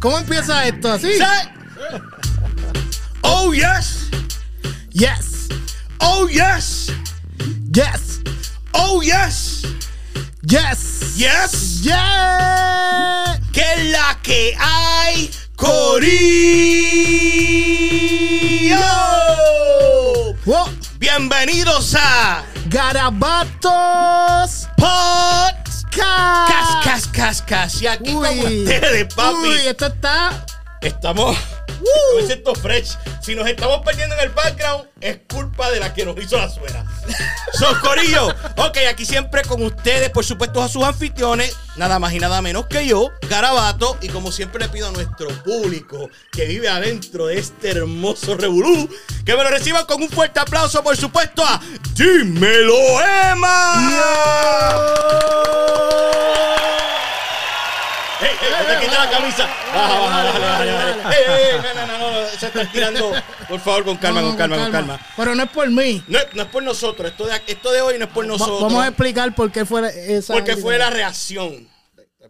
¿Cómo empieza esto? ¿Así? Oh, yes. Yes. Oh, yes. Yes. Oh, yes. Yes. Yes. Yeah. ¿Qué es la que hay, Corillo? Bienvenidos a Garabatos Podcast. Cas, cas, cas, cas. Y aquí Uy. como ustedes, papi. Uy, esto está. Estamos. Siento fresh. Si nos estamos perdiendo en el background, es culpa de la que nos hizo la suera. Socorillo. Ok, aquí siempre con ustedes, por supuesto, a sus anfitriones, nada más y nada menos que yo, Garabato. Y como siempre le pido a nuestro público que vive adentro de este hermoso revolú, que me lo reciban con un fuerte aplauso, por supuesto, a Dímelo Emma. ¡Ey, ey! no te quites la camisa! Baja, baja, bájale, bájale, bájale. ¡Ey, ey! No, no, no, no, se están tirando. Por favor, con calma, con calma, con calma. Pero no es por mí. No, es- no es por nosotros. Esto de, esto de hoy no es por nosotros. Vamos a explicar por qué fue esa. Porque fue la reacción.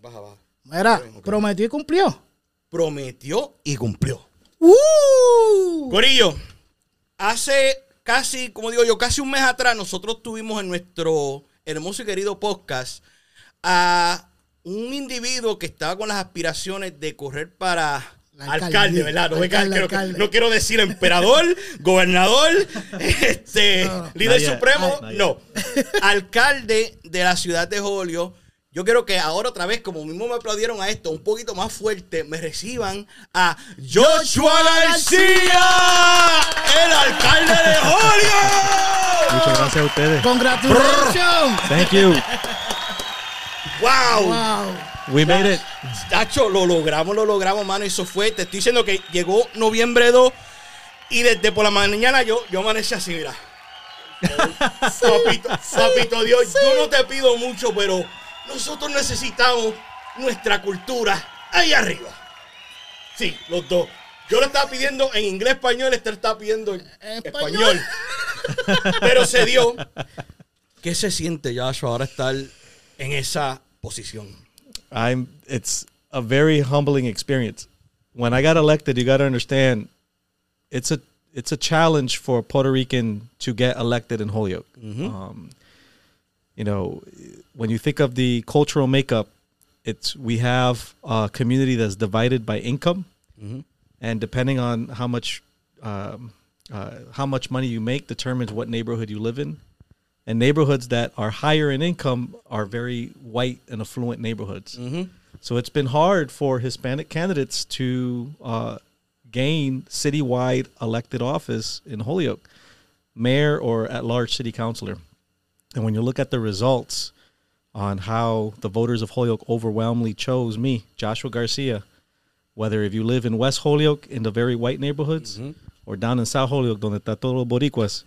Baja, baja. Mira, prometió y cumplió. Prometió y cumplió. ¡Uh! Corillo, hace casi, como digo yo, casi un mes atrás, nosotros tuvimos en nuestro hermoso y querido podcast a un individuo que estaba con las aspiraciones de correr para alcalde. ¿verdad? No, me Alcalde, quiero- alcalde. no quiero decir emperador, gobernador, este, No. líder supremo, no. Alcalde de la ciudad de Jolio. Yo quiero que ahora otra vez, como mismo me aplaudieron a esto, un poquito más fuerte, me reciban a Joshua García, el alcalde de Jolio. Muchas gracias a ustedes. ¡Congratulations! Thank you. Wow. ¡Wow! We made it. Tacho, lo logramos, lo logramos, mano. Eso fue. Te estoy diciendo que llegó noviembre 2 y desde por la mañana yo, yo amanecí así, mira. papito, papito Dios, yo no te pido mucho, pero nosotros necesitamos nuestra cultura ahí arriba. Sí, los dos. Yo lo estaba pidiendo en inglés, español, este lo estaba pidiendo en Español. español. Pero se dio. ¿Qué se siente, Joshua, ahora estar en esa posición? I'm. It's a very humbling experience. When I got elected, you got to understand, it's a it's a challenge for a Puerto Rican to get elected in Holyoke. Um, you know, when you think of the cultural makeup, it's we have a community that's divided by income, and depending on how much um, uh, how much money you make determines what neighborhood you live in. And neighborhoods that are higher in income are very white and affluent neighborhoods. So it's been hard for Hispanic candidates to uh, gain citywide elected office in Holyoke, mayor or at large city councilor. And when you look at the results on how the voters of Holyoke overwhelmingly chose me, Joshua Garcia, whether if you live in West Holyoke in the very white neighborhoods or down in South Holyoke, donde está todo boricuas,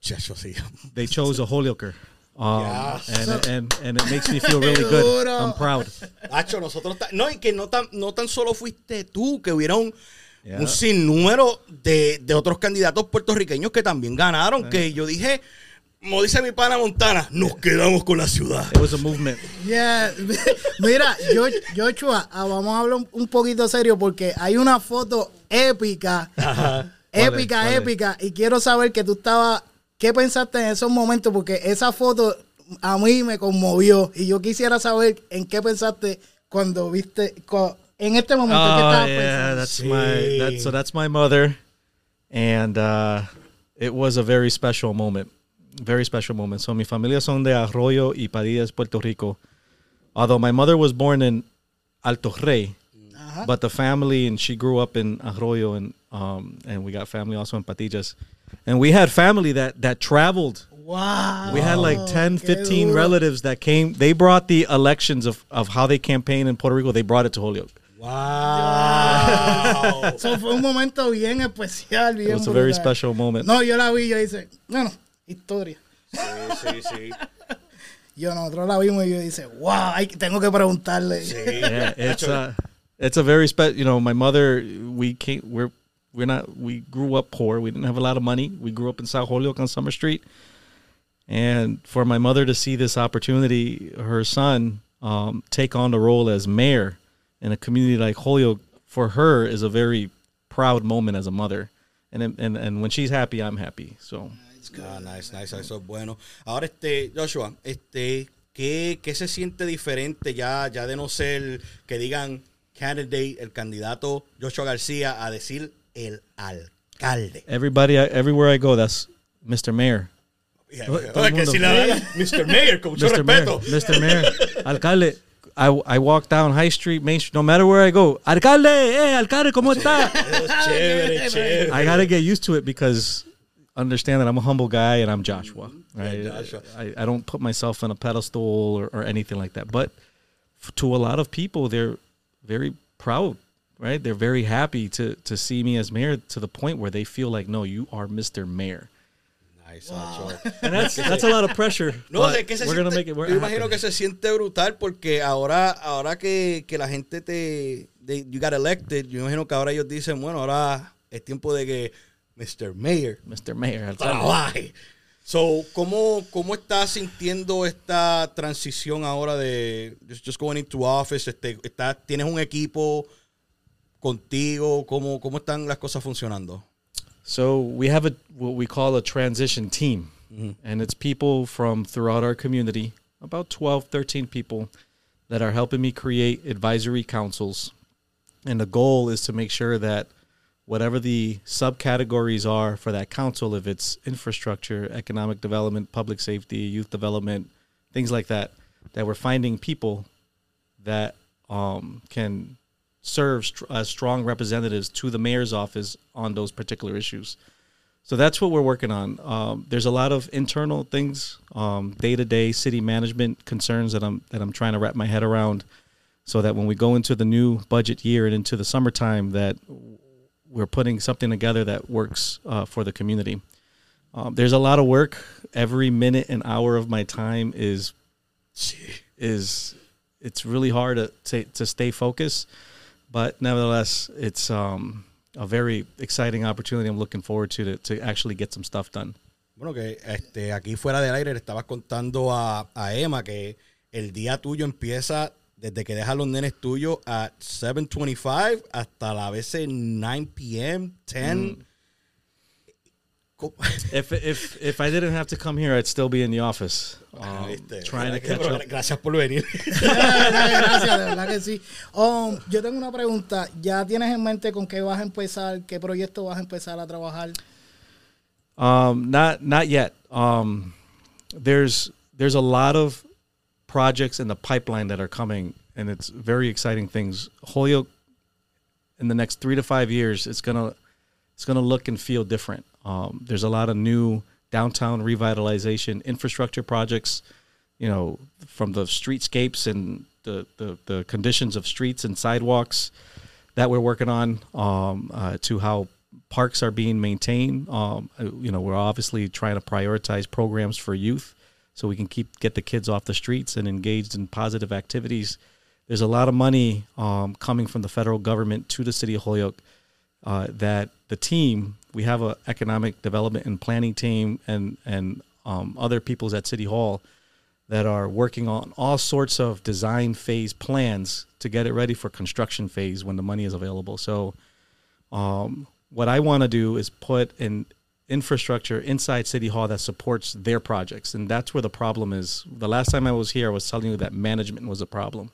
Chacho, sí. they chose a Holyoker. Um, Yes. and, and, and it makes me feel really good. I'm proud. Hacho, nosotros no, y que no tan, no tan solo fuiste tú, que hubieron Yeah. un sinnúmero de, de otros candidatos puertorriqueños que también ganaron. Que yo dije, como dice mi pana Montana, nos quedamos con la ciudad. It was a movement. Yeah. Mira, yo, Joshua, ah, vamos a hablar un- poquito serio porque hay una foto épica, épica, épica, y quiero saber que tú estabas, ¿qué pensaste en esos momentos? Porque esa foto a mí me conmovió y yo quisiera saber en qué pensaste cuando viste, cu- en este momento, ¿qué Oh estabas yeah, pensando? that's Sí. my that's so that's my mother, and uh, it was a very special moment, very special moment. So mi familia son de Arroyo y Patillas, Puerto Rico. Although my mother was born in Alto Rey, but the family and she grew up in Arroyo and um and we got family also in Patillas, and we had family that that traveled. Wow. We had like 10, 15 relatives that came. They brought the elections of, of how they campaign in Puerto Rico. They brought it to Holyoke. Wow. Eso fue un momento bien especial, bien It was a very brutal. special moment. No, yo la vi yo dice, bueno, historia. sí, sí, sí. Yo nosotros la vimos y yo dice, wow, hay- tengo que preguntarle. yeah, it's a it's a very special. You know, my mother. We came. We're we're not. We grew up poor. We didn't have a lot of money. We grew up in South Holyoke on Summer Street, and for my mother to see this opportunity, her son um, take on the role as mayor in a community like Holyoke, for her is a very proud moment as a mother. And and and when she's happy, I'm happy. So. Ah, nice, nice, eso es bueno. Ahora, este, Joshua, este, ¿qué, qué se siente diferente ya, ya de no ser que digan candidate, el candidato Joshua García, a decir el alcalde? Everybody, everywhere I go, that's Mr. Mayor. Yeah, todo yeah. el Oye, que si la Mr. Mayor, con mucho Mr. Mayor. Mr. Mayor, alcalde. I, I walk down High Street, Main Street, no matter where I go. Alcalde, eh, alcalde, ¿cómo está? chévere, chévere. I gotta get used to it because understand that I'm a humble guy and I'm Joshua. Right? Yeah, Joshua. I, I don't put myself on a pedestal or, or anything like that. But f- to a lot of people, they're very proud, right? They're very happy to to see me as mayor to the point where they feel like, no, you are Mr. Mayor. Nice, Joshua. And that's that's a lot of pressure. No, but es que se we're siente, gonna make it. We're yo imagino que se siente brutal porque ahora, ahora que, que la gente te, they- you got elected, yo imagino que ahora ellos dicen, bueno, ahora es tiempo de que Mr. Mayor Mr. Mayor, trabaje. So, ¿cómo, ¿cómo estás sintiendo esta transición ahora de just, just going into office? Este, está, ¿Tienes un equipo contigo? ¿Cómo, ¿Cómo están las cosas funcionando? So we have a what we call a transition team, and it's people from throughout our community, about 12, 13 people that are helping me create advisory councils. And the goal is to make sure that whatever the subcategories are for that council, if it's infrastructure, economic development, public safety, youth development, things like that, that we're finding people that um, can serve as strong representatives to the mayor's office on those particular issues. So that's what we're working on. Um, there's a lot of internal things, day to day city management concerns that I'm that I'm trying to wrap my head around, so that when we go into the new budget year and into the summertime, that we're putting something together that works uh, for the community. Um, there's a lot of work. Every minute and hour of my time is is it's really hard to to, to stay focused, but nevertheless, it's um, a very exciting opportunity. I'm looking forward to to, to actually get some stuff done. Bueno, que este, aquí fuera del aire le estabas contando a, a Emma que el día tuyo empieza desde que dejas los nenes tuyos a 7.25 hasta la veces 9 p.m., 10. If if if I didn't have to come here, I'd still be in the office, Ah, um, trying to catch up. Gracias por venir. Gracias, de verdad que sí. Um, yo tengo una pregunta. ¿Ya tienes en mente con qué vas a empezar? ¿Qué proyecto vas a empezar a trabajar? Um, not not yet. Um, there's there's a lot of projects in the pipeline that are coming, and it's very exciting things. Holyoke, in the next three to five years, it's gonna it's gonna look and feel different. Um, there's a lot of new downtown revitalization infrastructure projects. You know, from the streetscapes and the the, the conditions of streets and sidewalks that we're working on um, uh, to how parks are being maintained. Um, uh, you know, we're obviously trying to prioritize programs for youth so we can keep get the kids off the streets and engaged in positive activities. There's a lot of money um, coming from the federal government to the city of Holyoke uh, that the team we have an economic development and planning team and and um, other people's at City Hall that are working on all sorts of design phase plans to get it ready for construction phase when the money is available. So, um, what I want to do is put an infrastructure inside City Hall that supports their projects, and that's where the problem is. The last time I was here, I was telling you that management was a problem.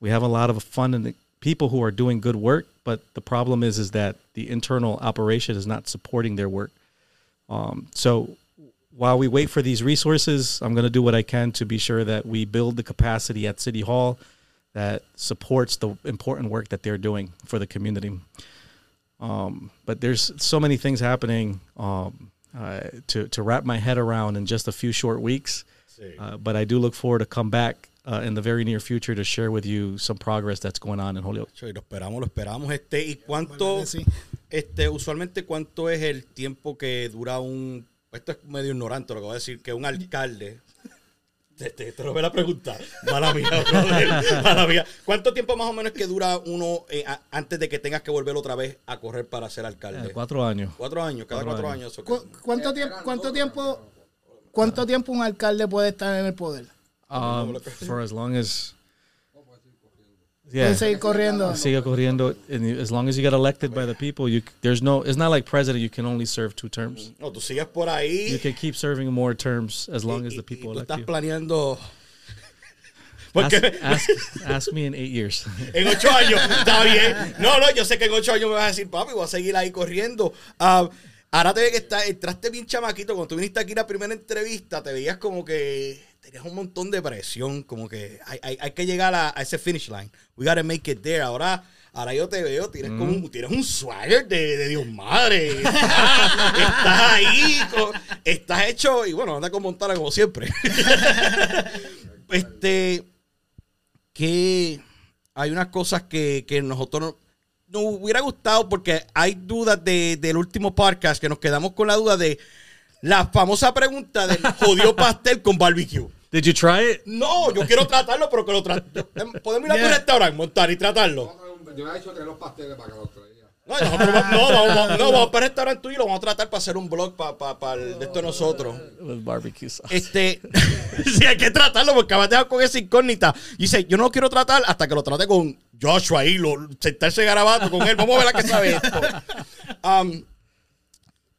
We have a lot of fun and people who are doing good work, but the problem is is that the internal operation is not supporting their work. Um, so while we wait for these resources, I'm going to do what I can to be sure that we build the capacity at City Hall that supports the important work that they're doing for the community. Um, but there's so many things happening um, uh, to to wrap my head around in just a few short weeks. Uh, but I do look forward to come back uh, in the very near future to share with you some progress that's going on in Holyoke. Lo esperamos, lo esperamos. Este, ¿Y cuánto, este, usualmente cuánto es el tiempo que dura un, esto es medio ignorante lo que voy a decir, que un alcalde, te, te, te robé la pregunta, mala mía, brother, mala mía. ¿Cuánto tiempo más o menos que dura uno eh, a- antes de que tengas que volver otra vez a correr para ser alcalde? Eh, cuatro años. Cuatro años, cada Cuatro cuatro, años. años. ¿Cu- ¿Cuánto tiempo, cuánto tiempo, cuánto tiempo un alcalde puede estar en el poder? Um, for as long as yeah, seguir corriendo. siga corriendo. And as long as you get elected by the people, you there's no. It's not like president. You can only serve two terms. No, tú sigues por ahí You can keep serving more terms as long y, as the people elect estás you. planeando... Ask, Porque ask, ask me in eight years. En ocho años, está bien. No, no, yo sé que en ocho años me vas a decir, papi, voy a seguir ahí corriendo. Ah, ahora te ve que está, entraste bien chamaquito. Cuando tú viniste aquí la primera entrevista, te veías como que tenías un montón de presión. Como que hay, hay- hay que llegar a, a ese finish line. We gotta make it there. Ahora, ahora yo te veo, tienes como un, tienes un swagger de, de Dios madre. Estás, estás ahí, estás hecho, y bueno, anda con Montana como siempre. este que hay unas cosas que, que nosotros no- nos hubiera gustado porque hay dudas de, del último podcast que nos quedamos con la duda de la famosa pregunta del jodido pastel con barbecue. Did you try it? No, yo quiero tratarlo, pero que lo tratemos. Podemos ir a tu Yeah. restaurante, montar y tratarlo. Yo he hecho traer los pasteles para que los traiga. No, nosotros no, vamos, no, vamos para el restaurante tuyo y lo vamos a tratar para hacer un blog para, para, para el de esto de nosotros. With barbecue sauce. Este, sí, hay que tratarlo porque acabas de dejar con esa incógnita. Y dice, yo no lo quiero tratar hasta que lo trate con Joshua ahí, lo, sentarse garabato con él. Vamos a ver a qué sabe esto. Um,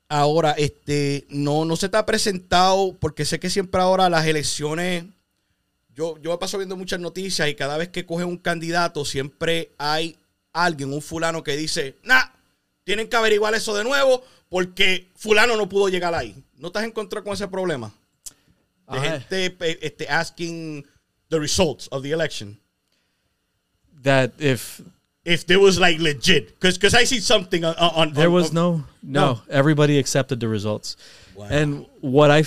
ahora, este, no, no se te ha presentado, porque sé que siempre ahora las elecciones, yo, yo me paso viendo muchas noticias y cada vez que cogen un candidato, siempre hay alguien, un fulano que dice, nah, tienen que averiguar eso de nuevo porque fulano no pudo llegar ahí. ¿No te has encontrado con ese problema? De gente este, asking the results of the election. That if If there was like legit. Because because I see something on... on there on- was on- no, no, everybody accepted the results. Wow. And what I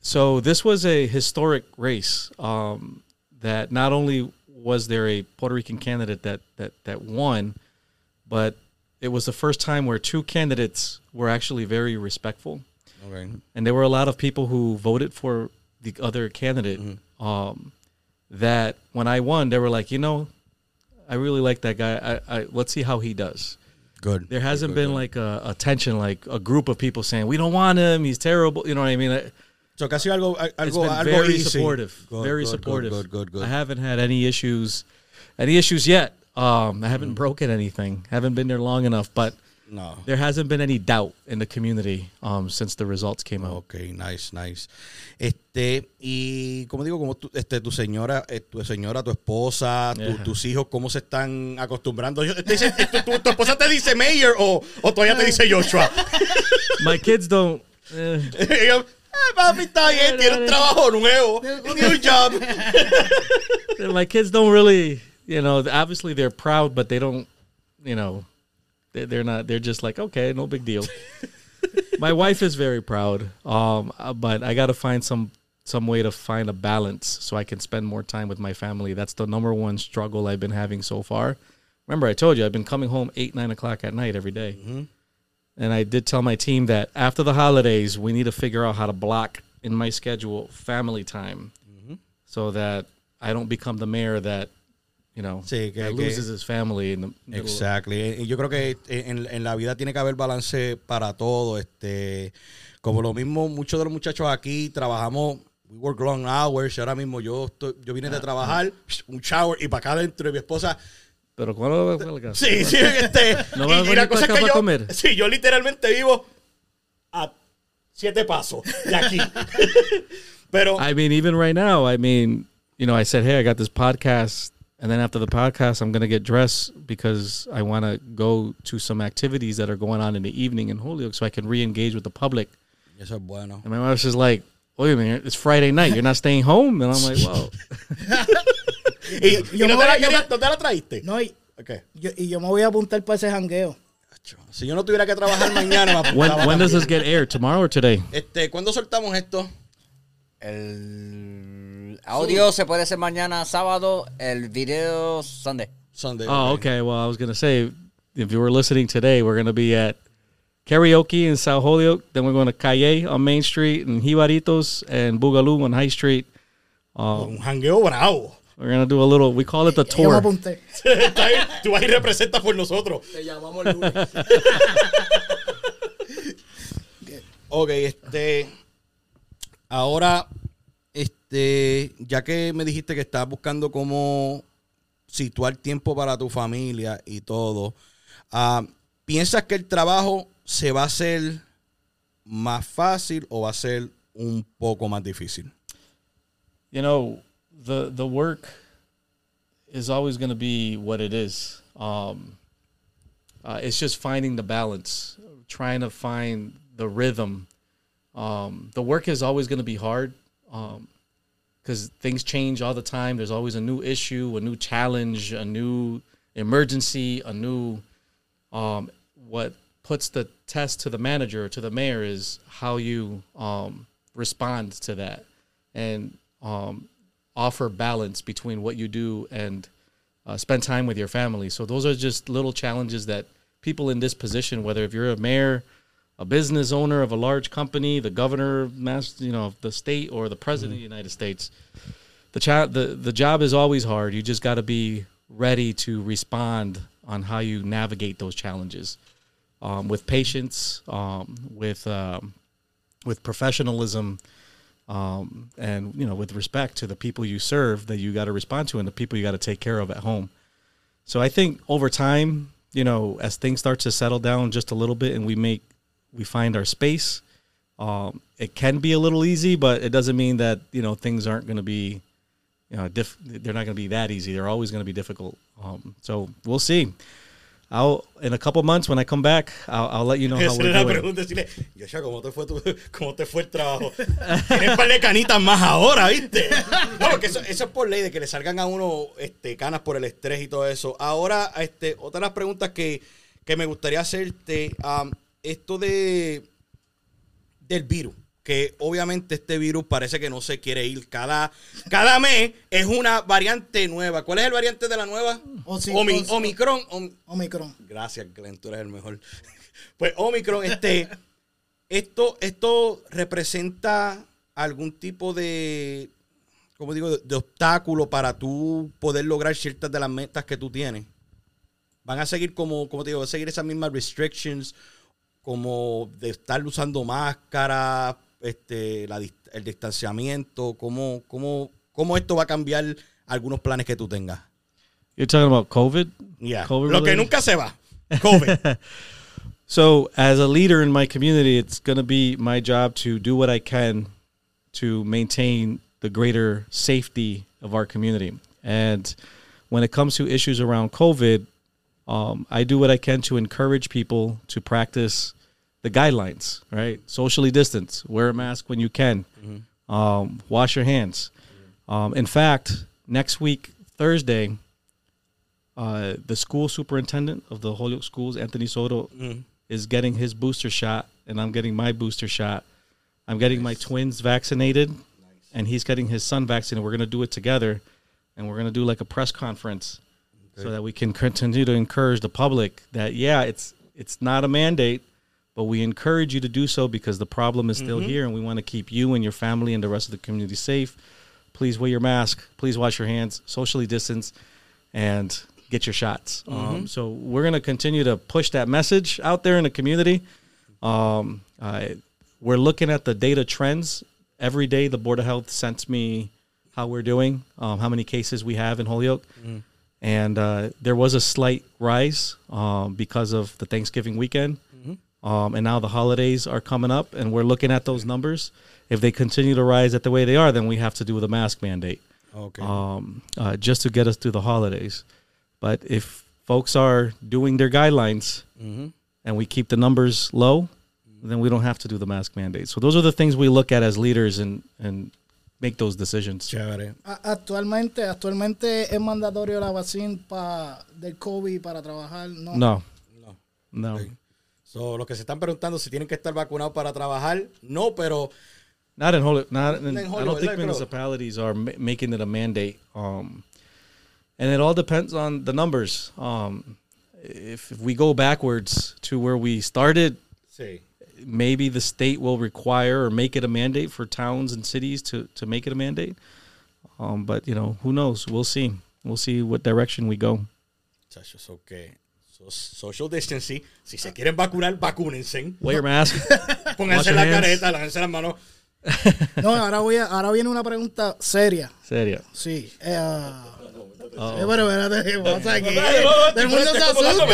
so this was a historic race. Um, that not only was there a Puerto Rican candidate that that that won, but it was the first time where two candidates were actually very respectful. Okay. and there were a lot of people who voted for the other candidate. Um, that when I won, they were like, you know, I really like that guy. I, I let's see how he does. Good. There hasn't been like a, a tension, like a group of people saying we don't want him. He's terrible. You know what I mean? It- So casi algo, algo, algo very easy. supportive, Good, very good, supportive. Good, good, good, I haven't had any issues, any issues yet. Um, I haven't broken anything. Haven't been there long enough, but No. there hasn't been any doubt in the community um, since the results came out. Ok, nice, nice. Este, y como digo, como tu, este, tu señora, eh, tu señora, tu esposa, tu- Yeah. tus hijos, ¿cómo se están acostumbrando? Yo- te dice- tu, tu- tu esposa te dice Mayor o, o todavía te dice Joshua. My kids don't. eh, "Eh, papi, está bien, tiene un trabajo nuevo, new job. my kids don't really, you know, obviously they're proud, but they don't, you know, they- they're not, they're just like, okay, no big deal. my wife is very proud, um, uh, but I got to find some, some way to find a balance so I can spend more time with my family. That's the number one struggle I've been having so far. Remember, I told you I've been coming home eight, nine o'clock at night every day. And I did tell my team that after the holidays, we need to figure out how to block in my schedule family time so that I don't become the mayor that, you know, Sí, que- que- loses his family in the Exactly. Y Yo creo que en, en la vida tiene que haber balance para todo. Este, como lo mismo, muchos de los muchachos aquí trabajamos, we work long hours. y Ahora mismo yo estoy, yo vine de trabajar, un shower y para acá adentro y mi esposa. Pero cuelga? Sí, sí, este. No y- y, la cosa es que yo, comer. sí, yo literalmente vivo a siete pasos de aquí. Pero I mean, even right now, I mean, you know, I said, hey, I got this podcast. And then after the podcast, I'm going to get dressed because I want to go to some activities that are going on in the evening in Holyoke so I can re engage with the public. eso es bueno. And my wife's just like, wait a minute, it's Friday night. You're not staying home? And I'm like, well, ¿Y, y yo no, me te la voy- yo querías- no la traíste? No, y Ok. yo, y yo me voy a apuntar para ese jangueo. Si yo no tuviera que trabajar mañana, me when, when does this get aired? Tomorrow or today? Este, ¿cuándo soltamos esto? El audio se puede hacer mañana sábado, el video Sunday. Sunday. Oh, okay. Well, I was going to say, if you were listening today, we're going to be at karaoke in South Holyoke. Then we're going to Calle on Main Street and Jibaritos and Boogaloo on High Street. Un jangueo bravo. We're going to do a little, we call it the tour. Tú vas y representas por nosotros. Te llamamos el lunes. Ok, este. Ahora, este. Ya que me dijiste que estás buscando cómo situar tiempo para tu familia y todo, ah, ¿piensas que el trabajo se va a hacer más fácil o va a ser un poco más difícil? you know the the work is always going to be what it is um uh, it's just finding the balance trying to find the rhythm um the work is always going to be hard um because things change all the time there's always a new issue a new challenge a new emergency a new um what puts the test to the manager to the mayor is how you um respond to that and um, offer balance between what you do and uh, spend time with your family. So those are just little challenges that people in this position, whether if you're a mayor, a business owner of a large company, the governor, mass, you know, of the state, or the president of the United States, the cha- the the job is always hard. You just got to be ready to respond on how you navigate those challenges um, with patience, um, with um, with professionalism, um, and you know with respect to the people you serve that you got to respond to and the people you got to take care of at home. So I think over time, you know, as things start to settle down just a little bit and we make we find our space, um, it can be a little easy, but it doesn't mean that you know things aren't going to be, you know, diff- they're not going to be that easy. They're always going to be difficult. Um, so we'll see. I'll in a couple months when I come back, I'll, I'll let you know how Esa we're era la doing. pregunta. Decirle, ¿cómo te fue, tu, ¿cómo te fue el trabajo? Tienes par de canitas más ahora, ¿viste? No, porque eso, eso es por ley de que le salgan a uno este, canas por el estrés y todo eso. Ahora, este, otra de las preguntas que, que me gustaría hacerte, am, esto de del virus. Que obviamente este virus parece que no se quiere ir. Cada, cada mes es una variante nueva. ¿Cuál es el variante de la nueva? O sí, Omi- o sí. Omicron. Om- Omicron. Gracias, Glenn, tú eres el mejor. Pues Omicron, este, esto, esto representa algún tipo de, ¿cómo digo?, de, de obstáculo para tú poder lograr ciertas de las metas que tú tienes. Van a seguir como, como te digo, van a seguir esas mismas restrictions, como de estar usando máscara, este, la el distanciamiento, cómo, cómo, cómo esto va a cambiar algunos planes que tú tengas. You're talking about COVID? Yeah. COVID Lo que nunca se va. COVID. So, as a leader in my community, it's going to be my job to do what I can to maintain the greater safety of our community. And when it comes to issues around COVID, um, I do what I can to encourage people to practice the guidelines, right? Socially distance, wear a mask when you can, um, wash your hands. Um, in fact, next week, Thursday, uh, the school superintendent of the Holyoke schools, Anthony Soto, is getting his booster shot, and I'm getting my booster shot. I'm getting my twins vaccinated, and he's getting his son vaccinated. We're going to do it together, and we're going to do like a press conference so that we can continue to encourage the public that yeah, it's it's not a mandate, but we encourage you to do so because the problem is still here, and we want to keep you and your family and the rest of the community safe. Please wear your mask. Please wash your hands. Socially distance. and get your shots. Um, so we're gonna continue to push that message out there in the community. Um, I, we're looking at the data trends every day. The board of health sends me how we're doing, um, how many cases we have in Holyoke, and uh, there was a slight rise um, because of the Thanksgiving weekend, um, and now the holidays are coming up, and we're looking at those numbers. If they continue to rise at the way they are, then we have to do the mask mandate Okay. um, uh, just to get us through the holidays. But if folks are doing their guidelines and we keep the numbers low, then we don't have to do the mask mandate. So those are the things we look at as leaders and and make those decisions. Chévere. A- Actualmente, actualmente es mandatorio la vacuna pa, del COVID para trabajar. No. No, No. no. Ok. So, los que se están preguntando si tienen que estar vacunados para trabajar, no, pero Not in Holyoke. Not in, In I don't think like, municipalities are ma- making it a mandate. Um, and it all depends on the numbers. Um, if, if we go backwards to where we started, sí. maybe the state will require or make it a mandate for towns and cities to to make it a mandate. Um, but you know, who knows? We'll see. We'll see what direction we go. So que so- social distancing, si se quieren vacunar, vacúnense. Wear your mask. Pónganse la careta, lávense las manos. No, ahora, voy a- ahora viene una pregunta seria. Serio. Sí. Eh, pero espérate, ¿qué pasa aquí? Dale, no, no, Todo el mundo se asusta.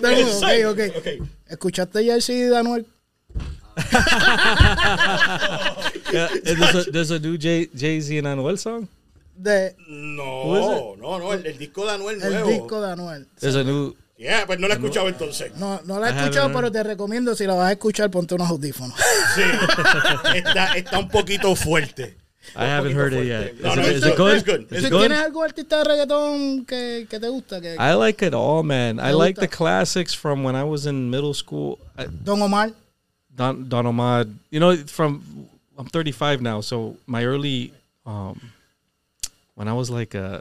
Mundo, ok, ok. Ok. ¿Escuchaste ya el CD de Anuel? Yeah, there's a there's a new Jay Jay Z and Anuel song. De, No, no, no, el, el disco de Anuel el nuevo. disco de Anuel. A new. Yeah, pues no lo he escuchado entonces. No, no la he escuchado, pero te recomiendo, si la vas a escuchar, ponte unos audífonos. Sí. Está, está un poquito fuerte. I haven't heard it yet. No, Is no, it- it's is it good, it's good. Is ¿Tú it good? ¿Tienes algún artista de reggaetón que, que te gusta? Que, I like it all, man. I ¿Te like gusta? the classics from when I was in middle school. I, Don Omar. Don Don Omar. You know, from I'm 35 now, so my early um when I was like uh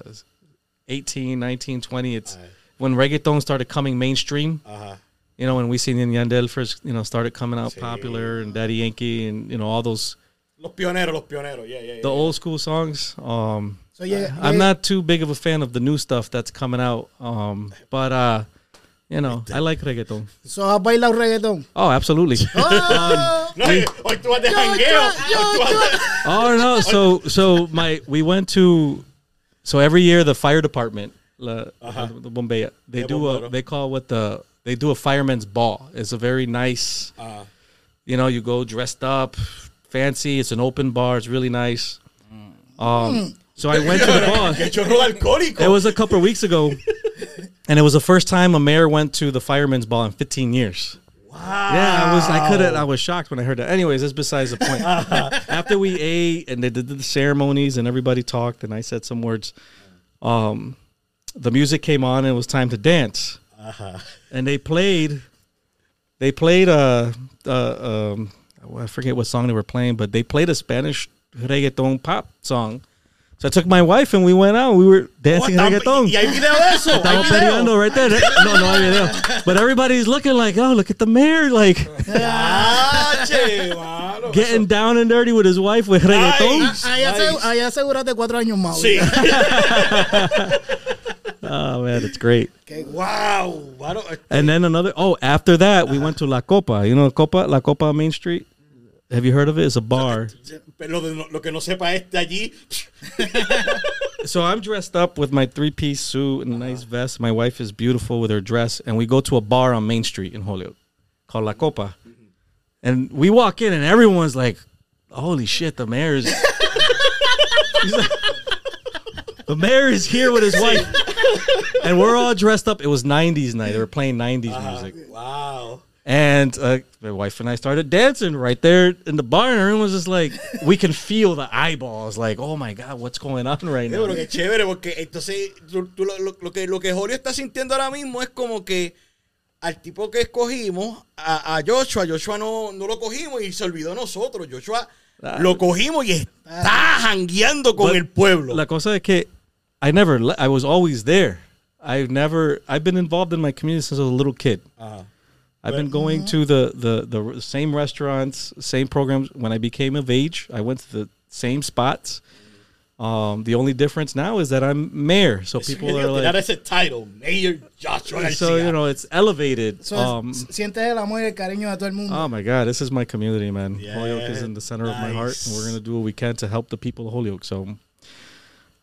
18, 19, 20, it's when reggaeton started coming mainstream. Ajá. You know, when we Wisin y Yandel first, you know, started coming out popular and Daddy Yankee and you know all those Los pioneros, los pioneros. Yeah, yeah, yeah. the old school songs. Um So, yeah, I'm not too big of a fan of the new stuff that's coming out. Um but uh you know, I like reggaeton. So, ¿Has bailado reggaetón? Oh, absolutely. ¡Oh! No, hoy- hoy tú vas de jangueo. yo, Hoy tú vas de- Oh no! So so my we went to so every year the fire department la, the Bombay they De do bombero. a they call what the they do a fireman's ball. It's a very nice. Ah. You know, you go dressed up, fancy. It's an open bar. It's really nice. Um, so I went to the ball. Qué chorro de alcohólico. It was a couple of weeks ago, and it was the first time a mayor went to the fireman's ball in 15 years. Wow. Yeah, I was I couldn't I was shocked when I heard that. Anyways, that's besides the point. After we ate and they did the ceremonies and everybody talked and I said some words, um, the music came on and it was time to dance. And they played they played uh uh um I forget what song they were playing, but they played a Spanish reggaeton pop song. So I took my wife and we went out. We were dancing What, reggaeton. ¿Y hay video de eso? ¿Hay Estamos peleando right there. No, no hay video. But everybody's looking like, oh, look at the mayor, like getting down and dirty with his wife with reggaeton. Ahí, asegu- ahí asegúrate cuatro años más. Sí. Oh man, it's great. Okay. wow. And then another. Oh, after that, we went to La Copa. You know Copa, La Copa Main Street. Have you heard of it? It's a bar. Lo, lo que no sepa este allí. So I'm dressed up with my three piece suit and a nice vest. My wife is beautiful with her dress, and we go to a bar on Main Street in Holyoke called La Copa. Mm-hmm. And we walk in, and everyone's like, "Holy shit, the mayor is." Like, the mayor is here with his wife, and we're all dressed up. It was '90s night. They were playing '90s music, Wow. And uh, my wife and I started dancing right there in the bar, and everyone was just like, we can feel the eyeballs, like, "Oh my god, what's going on right now?" pero qué chévere, porque entonces tú, tú lo, lo- lo que, lo que Julio está sintiendo ahora mismo es como que al tipo que escogimos, a, a Joshua, Joshua no, no lo cogimos y se olvidó nosotros. Joshua lo cogimos y está jangueando con el pueblo. La cosa es que I never, I was always there. I've never, I've been involved in my community since I was a little kid. Ajá. I've been going to the, the the same restaurants, same programs. When I became of age, I went to the same spots. Um, the only difference now is that I'm mayor, so people are like that's a title, Mayor Joshua Garcia. so you know, it's elevated. So, Um, sientes el amor y el cariño de todo el mundo. oh my God, this is my community, man. Yeah, Holyoke is in the center of my heart, and we're gonna do what we can to help the people of Holyoke. So,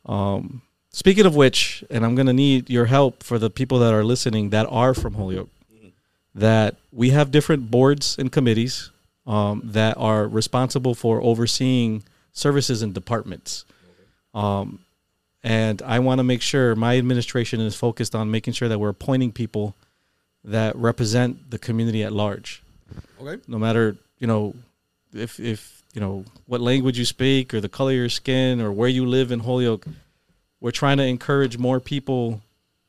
um, speaking of which, and I'm gonna need your help for the people that are listening that are from Holyoke. That we have different boards and committees um, that are responsible for overseeing services and departments. Um, and I want to make sure my administration is focused on making sure that we're appointing people that represent the community at large. Okay. No matter you know if if you know what language you speak or the color of your skin or where you live in Holyoke, we're trying to encourage more people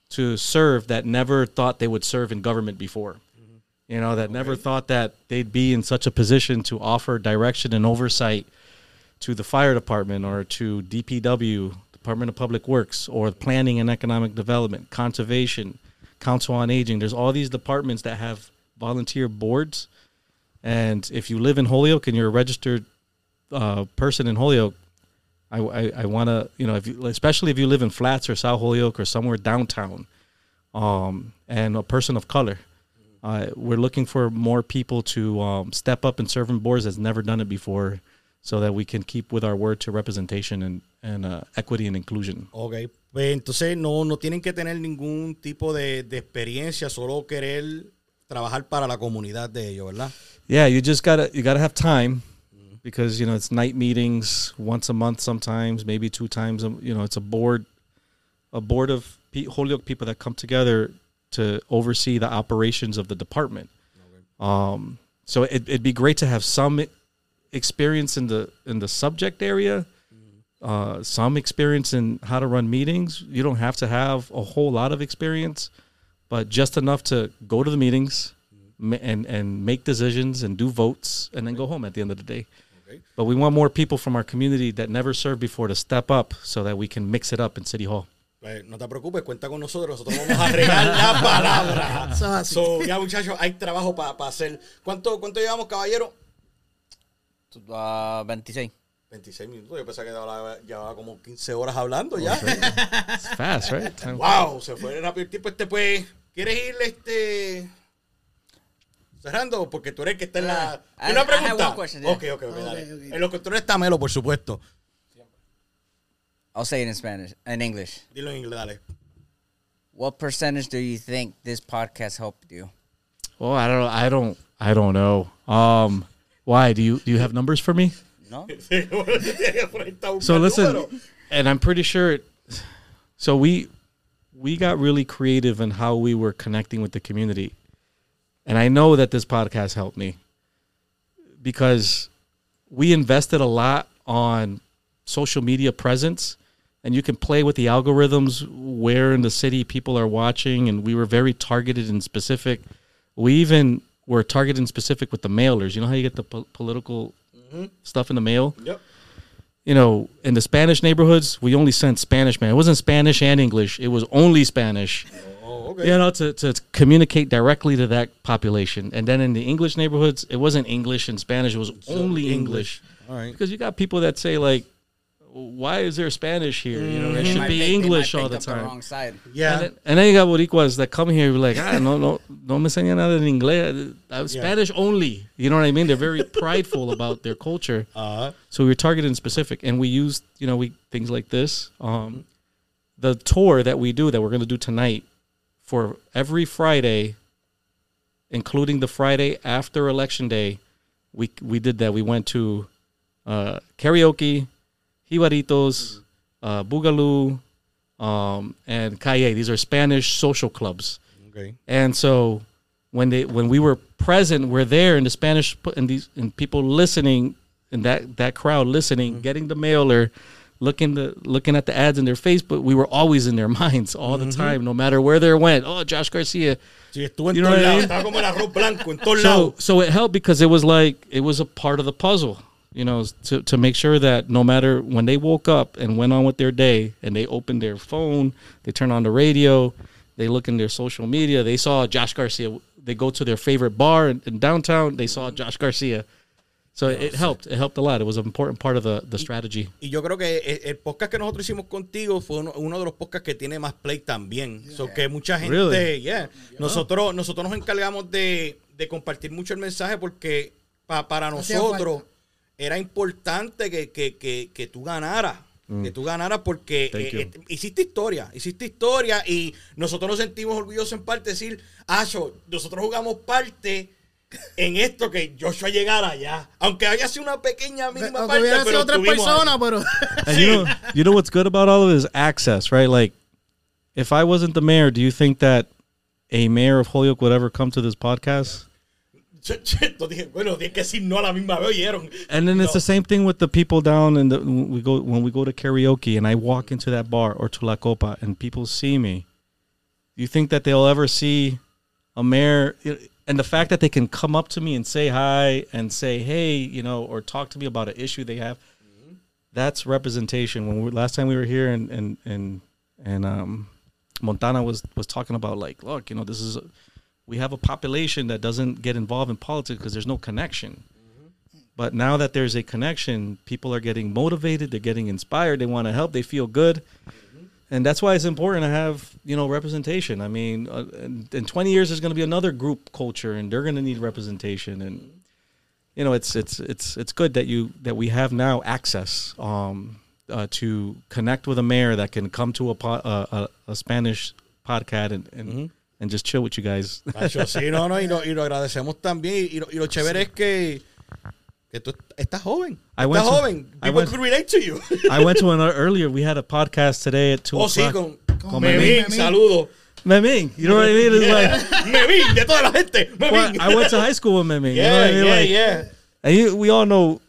to serve that never thought they would serve in government before. You know, that never thought that they'd be in such a position to offer direction and oversight to the fire department or to DPW, Department of Public Works, or planning and economic development, conservation, council on aging. There's all these departments that have volunteer boards. And if you live in Holyoke and you're a registered uh, person in Holyoke, I, I, I want to, you know, if you, especially if you live in Flats or South Holyoke or somewhere downtown, um, and a person of color, uh, we're looking for more people to um, step up and serve in boards that's never done it before, so that we can keep with our word to representation and, and uh, equity and inclusion. Ok, pues entonces no, no tienen que tener ningún tipo de, de experiencia, solo querer trabajar para la comunidad de ellos, ¿verdad? Yeah, you just gotta you gotta have time because you know it's night meetings once a month sometimes, maybe two times. You know, it's a board, a board of Holyoke people that come together to oversee the operations of the department. Um, so it, it'd be great to have some experience in the in the subject area, uh, some experience in how to run meetings. You don't have to have a whole lot of experience, but just enough to go to the meetings ma- and and make decisions and do votes and then go home at the end of the day. Okay. But we want more people from our community that never served before to step up so that we can mix it up in City Hall. Pues no te preocupes, cuenta con nosotros, nosotros vamos a regar la palabra. Eso es así. So, ya muchachos, hay trabajo para hacer. ¿Cuánto, ¿Cuánto llevamos, caballero? Ah, 26. 26 minutos, yo pensaba que llevaba, como 15 horas hablando ya. It's fast, right? Time- wow, se fue rápido el tiempo. Este, pues, ¿quieres ir este, cerrando? Porque tú eres el que está en la... Ah, ¿Hay una pregunta? question, yeah. Ok, ok, ok, dale. ok. En lo que tú eres Tamelo, por supuesto. I'll say it in Spanish, in English. Dilo en inglés, dale. What percentage do you think this podcast helped you? Well, I don't, I don't, I don't know. Um, why do you do you have numbers for me? No? So listen, and I'm pretty sure. It, so we we got really creative in how we were connecting with the community, and I know that this podcast helped me because we invested a lot on social media presence, and you can play with the algorithms where in the city people are watching, and we were very targeted and specific. We even were targeted and specific with the mailers. You know how you get the po- political mm-hmm. stuff in the mail Yep. you know, in the Spanish neighborhoods, we only sent Spanish, man. It wasn't Spanish and English. It was only Spanish. Oh, okay. You know, to, to communicate directly to that population. And then in the English neighborhoods, it wasn't English and Spanish. It was only English. All right. Because you got people that say, like, why is there Spanish here? You know, it should Might be pick- they English might all pick the up time. wrong side. Yeah. And then, and then you got Boricuas that come here you're like, ah, no, no, no me enseña nada en inglés. Uh, Spanish only. You know what I mean? They're very prideful about their culture. Uh, So we were targeted and specific, and we used, you know, we things like this. Um, the tour that we do that we're going to do tonight for every Friday, including the Friday after election day, we we did that. We went to uh, karaoke, Jibaritos, uh, Boogaloo, um, and Calle. These are Spanish social clubs. okay. And so when they when we were present, we're there in the Spanish and these and people listening and that that crowd listening, getting the mailer, looking the looking at the ads in their Facebook. We were always in their minds all the time, no matter where they went. Oh, Josh Garcia. Sí, estuvo en You know what I mean? Estaba como el arroz blanco en todos So so it helped because it was like it was a part of the puzzle. You know, to to make sure that no matter when they woke up and went on with their day, and they opened their phone, they turn on the radio, they look in their social media, they saw Josh Garcia. They go to their favorite bar in, in downtown, they saw Josh Garcia. So it helped. It helped a lot. It was an important part of the, the strategy. Y yo creo que el, el podcast que nosotros hicimos contigo fue uno, uno de los podcasts que tiene más play también. So que mucha gente, Really? yeah. Nosotros, nosotros nos encargamos de, de compartir mucho el mensaje porque pa- para Hacía nosotros falta. Era importante que, que, que, que tú ganaras. Que tú ganaras porque Mm. Eh, you. eh, hiciste historia, hiciste historia y nosotros nos sentimos orgullosos en parte de decir, Acho, nosotros jugamos parte en esto que Joshua llegara allá. Aunque haya sido una pequeña mínima Aunque parte, hubiera pero sido otra persona, pero. And you know, you know what's good about all of it is access, right? Like, if I wasn't the mayor, do you think that a mayor of Holyoke would ever come to this podcast? bueno, tienes que decir no a la misma vez, oyeron. And then it's the same thing with the people down in the we go when we go to karaoke and I walk into that bar or to La Copa and people see me. You think that they'll ever see a mayor and the fact that they can come up to me and say hi and say hey, you know, or talk to me about an issue they have. That's representation. When we, last time we were here and and and and um, Montana was was talking about like, look, you know, this is a, we have a population that doesn't get involved in politics because there's no connection. But now that there's a connection, people are getting motivated, they're getting inspired, they want to help, they feel good. And that's why it's important to have, you know, representation. I mean, uh, in, in 20 years there's going to be another group culture and they're going to need representation and you know, it's it's it's it's good that you that we have now access um uh, to connect with a mayor that can come to a po- uh, a, a Spanish podcast and and, and just chill with you guys. Nacho, sí, no, no, y, lo, y lo agradecemos también. Y lo, y lo chévere es que, que tú estás joven. I estás went to- joven. I People went- could relate to you. I went to another earlier. We had a podcast today at two oh, sí, o'clock. con, Con Memín, Memín. saludo. Meming, you know what I mean? It's like Memín, de toda la gente. well, I went to high school with Meming. you know yeah, what I mean? yeah, Like, yeah. And you, we all know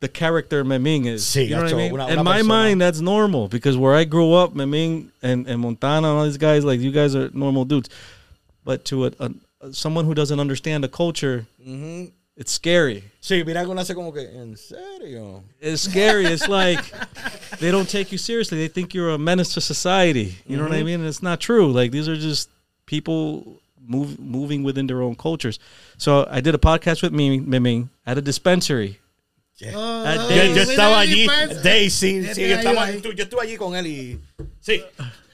the character Meming is. Sí, you know what I mean? una- In my persona. mind, that's normal because where I grew up, Meming and, and Montana and all these guys, like you guys are normal dudes. But to a, a someone who doesn't understand the culture, Ujú. it's scary. Sí, mira que uno hace como que, ¿en serio? It's scary. it's like they don't take you seriously. They think you're a menace to society. You know what I mm-hmm. mean? And it's not true. Like these are just people move, moving within their own cultures. So I did a podcast with me, Miming, at a dispensary. Oh, At Yo, yo estaba allí. Daisy, sí, Este yo, estaba, yo estuve allí con él y... Sí.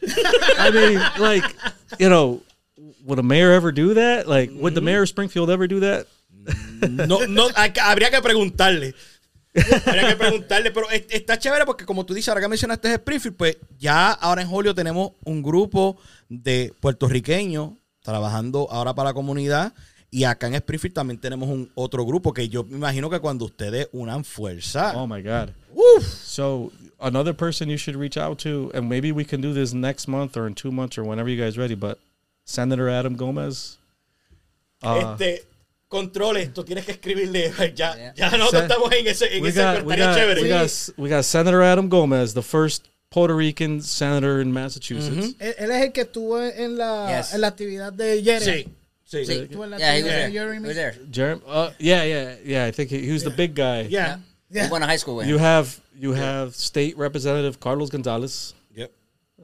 I mean, like, you know, would a mayor ever do that? Like, would the mayor of Springfield ever do that? No, no, hay habría que preguntarle. Habría que preguntarle, pero es- está chévere porque como tú dices, ahora que mencionaste Springfield, pues ya ahora en julio tenemos un grupo de puertorriqueños trabajando ahora para la comunidad y acá en Springfield también tenemos un otro grupo que yo me imagino que cuando ustedes unan fuerza, Oh my God. uf, So another person you should reach out to, and maybe we can do this next month or in two months or whenever you guys ready. But Senator Adam Gomez. Uh, este controle esto, tienes que escribirle, ya, Yeah. ya Se- estamos en ese, en we ese got, we estaría got, chévere. we got we got Senator Adam Gomez, the first Puerto Rican senator in Massachusetts. Él, él es el que estuvo en la, Yes. en la actividad de Jerry. Sí, sí. Sí. Estuvo en la Yeah, he was there. de He Jeremy. was there. Jerem, uh, yeah, yeah, yeah. I think he, he was the big guy. Yeah. Yeah. He went to high school with You him. have you have State Representative Carlos Gonzalez, Yep.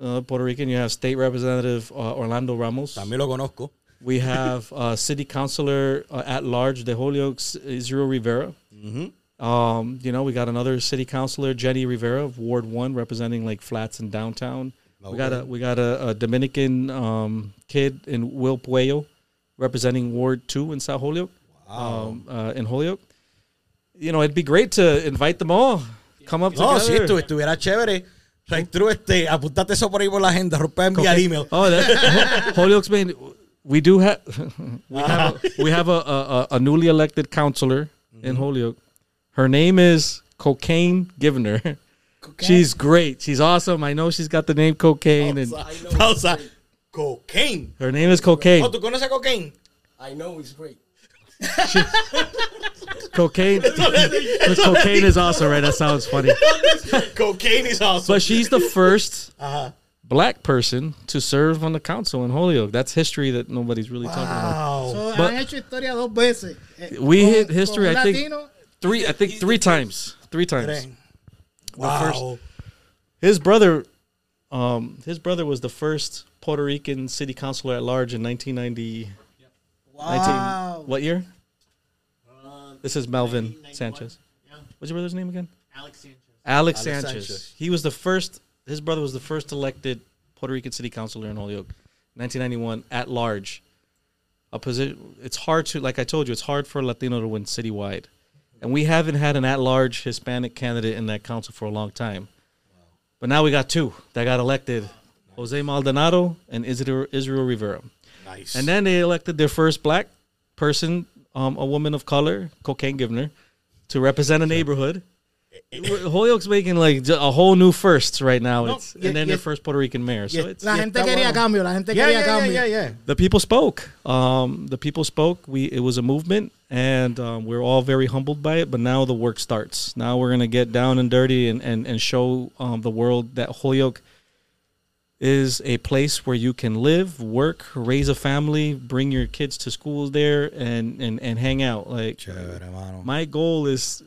uh, Puerto Rican. You have State Representative uh, Orlando Ramos. También lo conozco. We have uh, City Councilor uh, at large de Holyoke, Israel Rivera. Um, you know, we got another City Councilor, Jenny Rivera of Ward One, representing like flats in downtown. We got a we got a, a Dominican um, kid in Will Puello, representing Ward Two in South Holyoke. Um, uh, in Holyoke. You know, it'd be great to invite them all. Come up No, sí, together. estu- estuviera chévere. Through este, apuntate eso por ahí por la agenda, rompe enviar Okay. email. Oh, that, Holyoke's main. We do have we have a, we have a, a, a newly elected counselor in Holyoke. Her name is Kocayne Givner. She's great. She's awesome. I know she's got the name Cocaine, and Pausa. Cocaine. her name is Cocaine. Oh, ¿tú conoces a Cocaine? I know it's great. Cocaine. But cocaine is also right. That sounds funny. Cocaine is awesome. But she's the first Ajá. black person to serve on the council in Holyoke. That's history that nobody's really talking about. Wow. So, But- han hecho historia dos veces. Eh, We con- hit history, I think- latino. Three, I think three times. Three times. Wow. His brother, um, his brother was the first Puerto Rican city councilor at large in 1990. 19 Wow. what year? Uh, This is Melvin Sanchez. Yeah. What's your brother's name again? Alex Sanchez. Alex, Alex Sanchez. Sanchez. He was the first. His brother was the first elected Puerto Rican city councilor in Holyoke, 1991 at large. A position. It's hard to, like I told you, it's hard for a Latino to win citywide, and we haven't had an at-large Hispanic candidate in that council for a long time. But now we got two that got elected: Jose Maldonado and Israel, Israel Rivera. Nice. And then they elected their first black person, um, a woman of color, Kocayne Givner, to represent a neighborhood. Holyoke's making like a whole new firsts right now. No, it's, y- and then y- their first Puerto Rican mayor. So y- it's La gente quería cambio, la gente yeah, quería yeah, yeah, cambio. yeah, yeah. the people spoke. Um, the people spoke. We it was a movement, and um, we're all very humbled by it. But now the work starts. Now we're gonna get down and dirty and and and show um, the world that Holyoke is a place where you can live, work, raise a family, bring your kids to school there, and and and hang out. Like Chévere, my goal is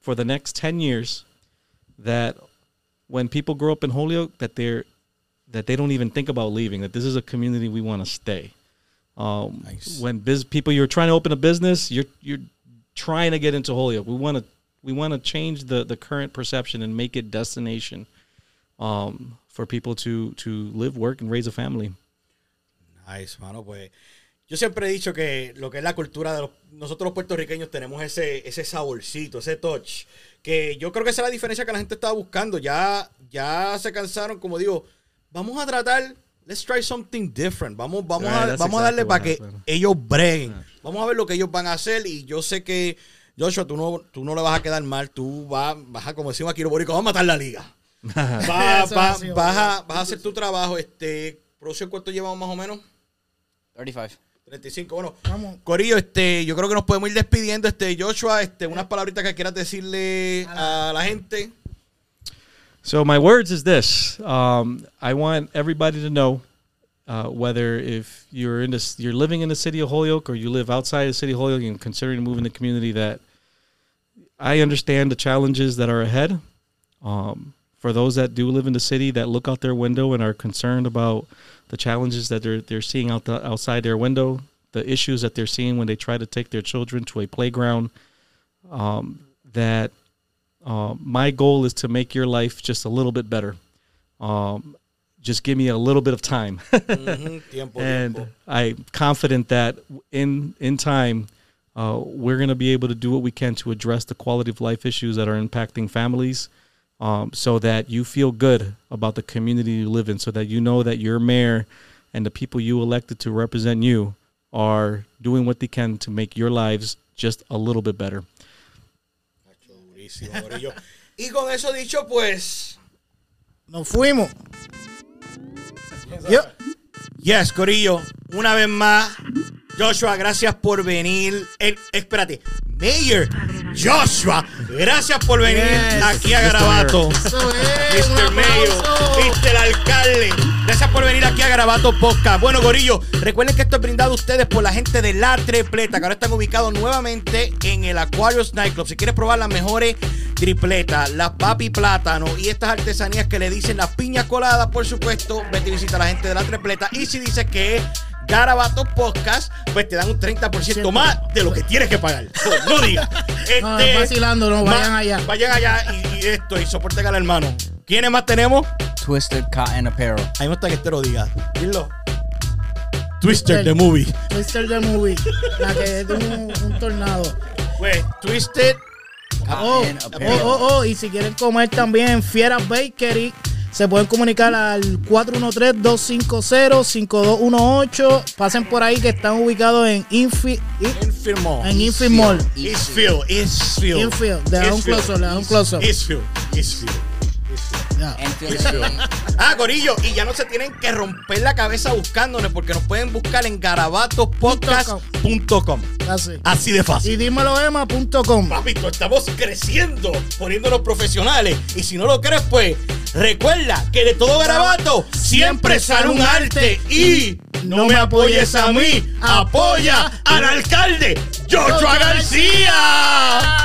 for the next 10 years that when people grow up in Holyoke that they're that they don't even think about leaving that this is a community we want to stay um, Nice. when biz- people you're trying to open a business you're you're trying to get into Holyoke we want to we want to change the the current perception and make it destination um, for people to to live work and raise a family Nice, mano, pues. Yo siempre he dicho que lo que es la cultura de los, nosotros los puertorriqueños tenemos ese, ese saborcito, ese touch, que yo creo que esa es la diferencia que la gente estaba buscando. Ya, ya se cansaron, como digo, vamos a tratar, let's try something different. Vamos, vamos, Right, a, vamos a darle para que ellos breguen. Vamos a ver lo que ellos van a hacer y yo sé que, Joshua, tú no, tú no le vas a quedar mal, tú vas, vas a, como decimos aquí, los boricos, vamos a matar la liga. Va- Eso va- vas, a, vas a hacer tu trabajo. Este, producción, ¿cuánto llevamos más o menos? 35. 35, bueno. Vamos. Corillo, este, yo creo que nos podemos ir despidiendo. Este, Joshua, este, unas palabritas que quieras decirle a la gente. So my words is this: um, I want everybody to know, uh, whether if you're in this, you're living in the city of Holyoke or you live outside the city of Holyoke and considering to the community, that I understand the challenges that are ahead. Um, for those that do live in the city, that look out their window and are concerned about the challenges that they're they're seeing out the, outside their window, the issues that they're seeing when they try to take their children to a playground, um, that um, my goal is to make your life just a little bit better. Um, just give me a little bit of time, Ujú, tiempo, and tiempo. I'm confident that in in time, uh, we're going to be able to do what we can to address the quality of life issues that are impacting families, um, so that you feel good about the community you live in, so that you know that your mayor and the people you elected to represent you are doing what they can to make your lives just a little bit better. Durísimo, Corillo. Y con eso dicho, pues. Nos fuimos. Yo, Yes, Corillo. Una vez más. Joshua, gracias por venir. Eh, espérate. Mayor Joshua, gracias por venir Yes. aquí a. Garabato. eso es. Mr. un Mayo, aplauso. Mr. Alcalde. Gracias por venir aquí a Garabato Podcast. Bueno, Gorillo, recuerden que esto es brindado a ustedes por la gente de La Tripleta, que ahora están ubicados nuevamente en el Aquarius Nightclub. Si quieres probar las mejores tripletas, las papi plátano y estas artesanías que le dicen las piñas coladas, por supuesto, vete y visita a la gente de La Tripleta. Y si dices que es Garabato Podcast, pues te dan un 30% más de lo que tienes que pagar. No digas. No, Este, vacilando, no, vayan va- allá. Vayan allá y, y esto, y soporten al hermano. ¿Quiénes más tenemos? Twisted Cotton Apparel. A mí me gusta que te lo diga. Dilo. Twister Twister. the Movie. Twister the Movie. La que es de un, un tornado. Pues, Twisted. Oh, Cotton oh, Apparel. oh, oh, y si quieren comer también Fieras Bakery, se pueden comunicar al 413-250-5218. Pasen por ahí que están ubicados en Infi, I- Infirmo. en Infi Mall. Eastfield. Eastfield. Infield. Le da un Eastfield. close-up, le da un close-up. Eastfield. Eastfield. Ah, Corillo, y ya no se tienen que romper la cabeza buscándonos porque nos pueden buscar en garabatopodcast.com. Así. Así de fácil. Y dímeloema.com. Papito, estamos creciendo, poniéndonos profesionales. Y si no lo crees, pues recuerda que de todo garabato siempre sale un arte. Y no me apoyes a mí, apoya al alcalde Joshua García.